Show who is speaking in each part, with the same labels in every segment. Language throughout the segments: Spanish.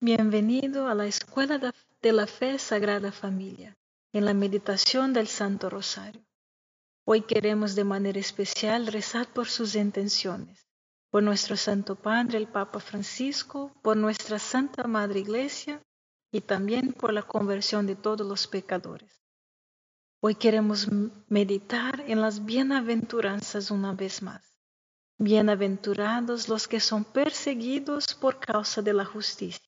Speaker 1: Bienvenido a la Escuela de la Fe Sagrada Familia, en la meditación del Santo Rosario. Hoy queremos de manera especial rezar por sus intenciones, por nuestro Santo Padre, el Papa Francisco, por nuestra Santa Madre Iglesia y también por la conversión de todos los pecadores. Hoy queremos meditar en las bienaventuranzas una vez más. Bienaventurados los que son perseguidos por causa de la justicia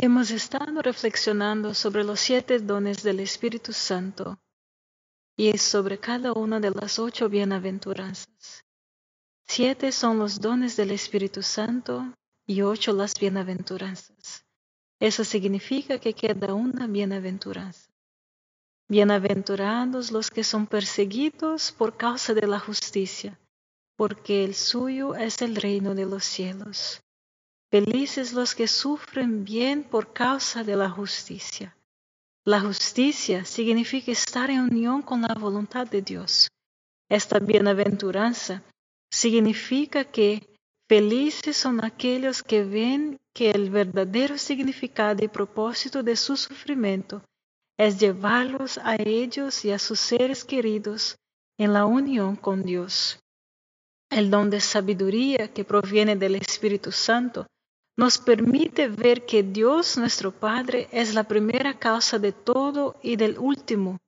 Speaker 1: Hemos estado reflexionando sobre los siete dones del Espíritu Santo y sobre cada una de las ocho bienaventuranzas. Siete son los dones del Espíritu Santo y ocho las bienaventuranzas. Eso significa que queda una bienaventuranza. Bienaventurados los que son perseguidos por causa de la justicia, porque el suyo es el reino de los cielos. Felices los que sufren bien por causa de la justicia. La justicia significa estar en unión con la voluntad de Dios. Esta bienaventuranza significa que felices son aquellos que ven que el verdadero significado y propósito de su sufrimiento es llevarlos a ellos y a sus seres queridos en la unión con Dios. El don de sabiduría que proviene del Espíritu Santo nos permite ver que Dios nuestro Padre es la primera causa de todo y del último.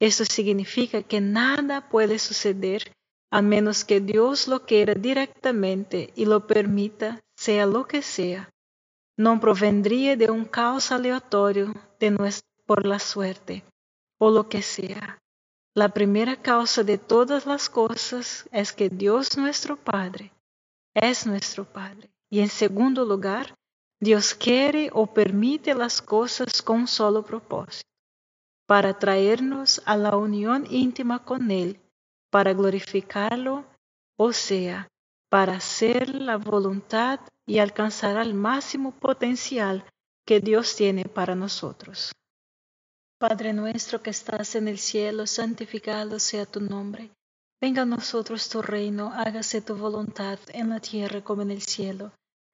Speaker 1: Esto significa que nada puede suceder a menos que Dios lo quiera directamente y lo permita, sea lo que sea. No provendría de un caos aleatorio de por la suerte o lo que sea. La primera causa de todas las cosas es que Dios nuestro Padre es nuestro Padre. Y en segundo lugar, Dios quiere o permite las cosas con un solo propósito, para traernos a la unión íntima con Él, para glorificarlo, o sea, para hacer la voluntad y alcanzar al máximo potencial que Dios tiene para nosotros. Padre nuestro que estás en el cielo, santificado sea tu nombre. Venga a nosotros tu reino, hágase tu voluntad en la tierra como en el cielo.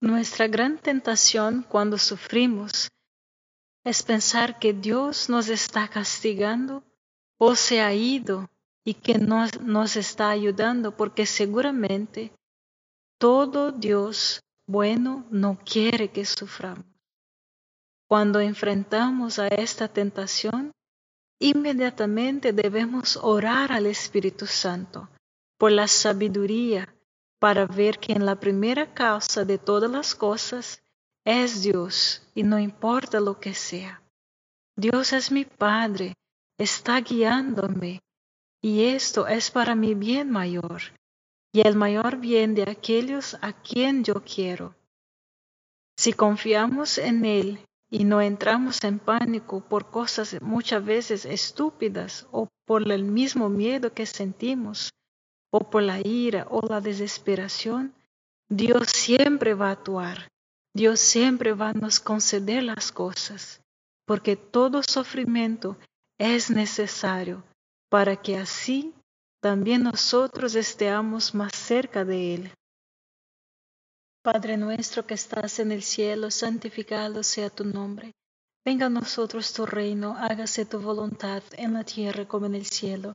Speaker 1: Nuestra gran tentación cuando sufrimos es pensar que Dios nos está castigando o se ha ido y que no nos está ayudando porque seguramente todo Dios bueno no quiere que suframos. Cuando enfrentamos a esta tentación, inmediatamente debemos orar al Espíritu Santo por la sabiduría para ver que en la primera causa de todas las cosas es Dios y no importa lo que sea. Dios es mi Padre, está guiándome y esto es para mi bien mayor y el mayor bien de aquellos a quien yo quiero. Si confiamos en Él y no entramos en pánico por cosas muchas veces estúpidas o por el mismo miedo que sentimos o por la ira o la desesperación, Dios siempre va a actuar. Dios siempre va a nos conceder las cosas, porque todo sufrimiento es necesario para que así también nosotros estemos más cerca de Él. Padre nuestro que estás en el cielo, santificado sea tu nombre. Venga a nosotros tu reino, hágase tu voluntad en la tierra como en el cielo.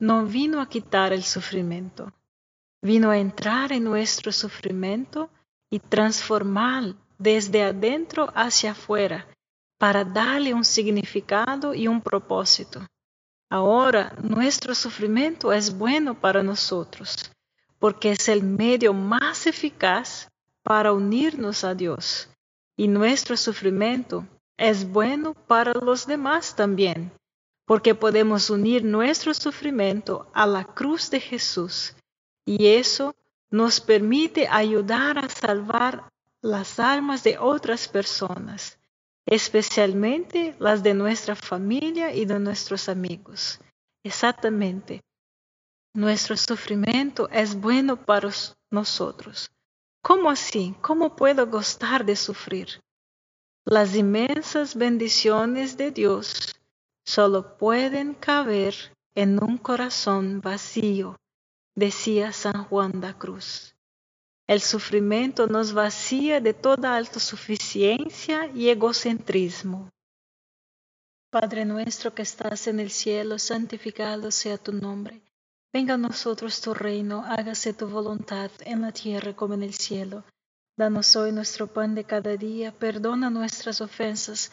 Speaker 1: no vino a quitar el sufrimiento, vino a entrar en nuestro sufrimiento y transformar desde adentro hacia afuera para darle un significado y un propósito. Ahora nuestro sufrimiento es bueno para nosotros, porque es el medio más eficaz para unirnos a Dios. Y nuestro sufrimiento es bueno para los demás también, porque podemos unir nuestro sufrimiento a la cruz de Jesús. Y eso nos permite ayudar a salvar las almas de otras personas especialmente las de nuestra familia y de nuestros amigos. Exactamente. Nuestro sufrimiento es bueno para nosotros. ¿Cómo así? ¿Cómo puedo gustar de sufrir? Las inmensas bendiciones de Dios solo pueden caber en un corazón vacío, decía San Juan de Cruz. El sufrimiento nos vacía de toda autosuficiencia y egocentrismo. Padre nuestro que estás en el cielo, santificado sea tu nombre. Venga a nosotros tu reino, hágase tu voluntad en la tierra como en el cielo. Danos hoy nuestro pan de cada día, perdona nuestras ofensas,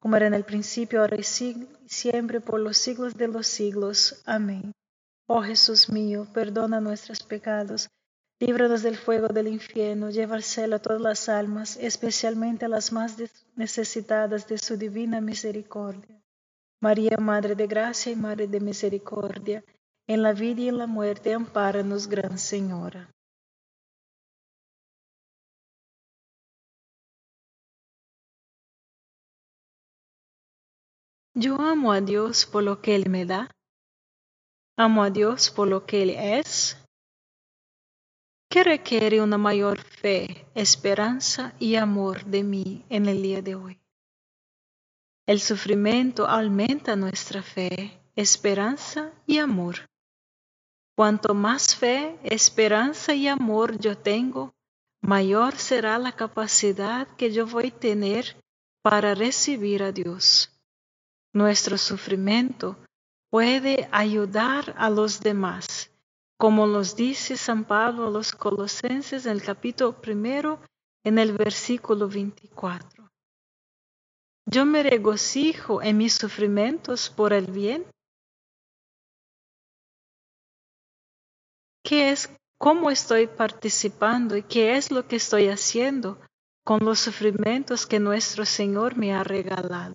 Speaker 1: como era en el principio, ahora y siempre, por los siglos de los siglos. Amén. Oh Jesús mío, perdona nuestros pecados, líbranos del fuego del infierno, lleva al cielo a todas las almas, especialmente a las más necesitadas de su divina misericordia. María, Madre de Gracia y Madre de Misericordia, en la vida y en la muerte, ampáranos, Gran Señora. Yo amo a Dios por lo que Él me da. Amo a Dios por lo que Él es. ¿Qué requiere una mayor fe, esperanza y amor de mí en el día de hoy? El sufrimiento aumenta nuestra fe, esperanza y amor. Cuanto más fe, esperanza y amor yo tengo, mayor será la capacidad que yo voy a tener para recibir a Dios. Nuestro sufrimiento puede ayudar a los demás, como nos dice San Pablo a los colosenses en el capítulo primero, en el versículo 24. Yo me regocijo en mis sufrimientos por el bien. ¿Qué es, cómo estoy participando y qué es lo que estoy haciendo con los sufrimientos que nuestro Señor me ha regalado?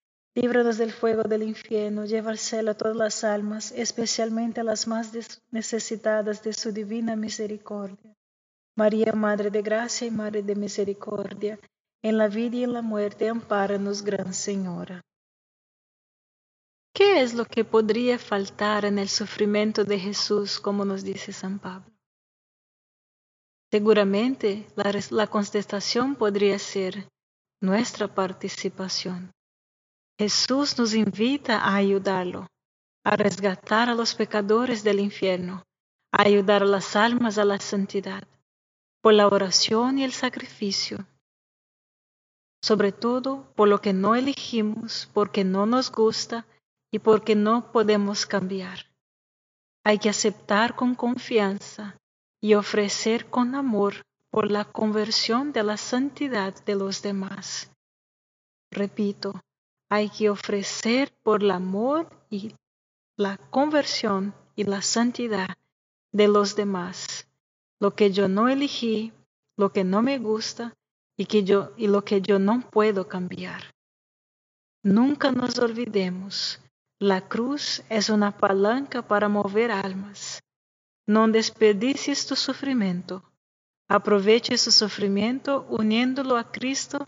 Speaker 1: Líbranos del fuego del infierno, lleva al cielo a todas las almas, especialmente a las más necesitadas de su divina misericordia. María, Madre de Gracia y Madre de Misericordia, en la vida y en la muerte, ampáranos, Gran Señora. ¿Qué es lo que podría faltar en el sufrimiento de Jesús, como nos dice San Pablo? Seguramente la, la contestación podría ser nuestra participación. Jesús nos invita a ayudarlo, a resgatar a los pecadores del infierno, a ayudar a las almas a la santidad, por la oración y el sacrificio. Sobre todo por lo que no elegimos, porque no nos gusta y porque no podemos cambiar. Hay que aceptar con confianza y ofrecer con amor por la conversión de la santidad de los demás. Repito, hay que ofrecer por el amor y la conversión y la santidad de los demás lo que yo no elegí, lo que no me gusta y, que yo, y lo que yo no puedo cambiar. Nunca nos olvidemos, la cruz es una palanca para mover almas. No desperdicies tu sufrimiento. Aproveche su sufrimiento uniéndolo a Cristo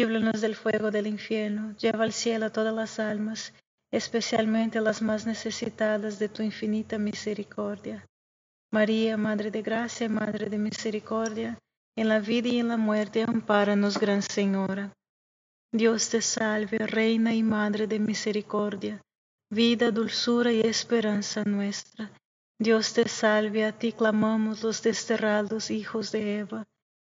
Speaker 1: Líbranos del fuego del infierno, lleva al cielo a todas las almas, especialmente las más necesitadas de tu infinita misericordia. María, Madre de Gracia Madre de Misericordia, en la vida y en la muerte, ampáranos, Gran Señora. Dios te salve, Reina y Madre de Misericordia, vida, dulzura y esperanza nuestra. Dios te salve, a ti clamamos los desterrados hijos de Eva.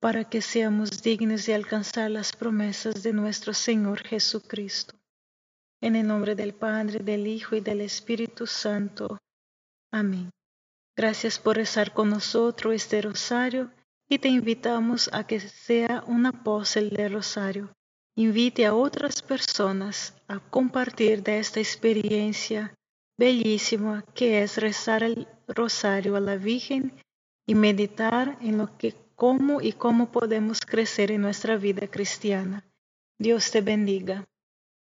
Speaker 1: para que seamos dignos de alcanzar las promesas de nuestro Señor Jesucristo. En el nombre del Padre, del Hijo y del Espíritu Santo. Amén. Gracias por rezar con nosotros este rosario y te invitamos a que sea un apóstol del rosario. Invite a otras personas a compartir de esta experiencia bellísima que es rezar el rosario a la Virgen y meditar en lo que cómo y cómo podemos crecer en nuestra vida cristiana. Dios te bendiga.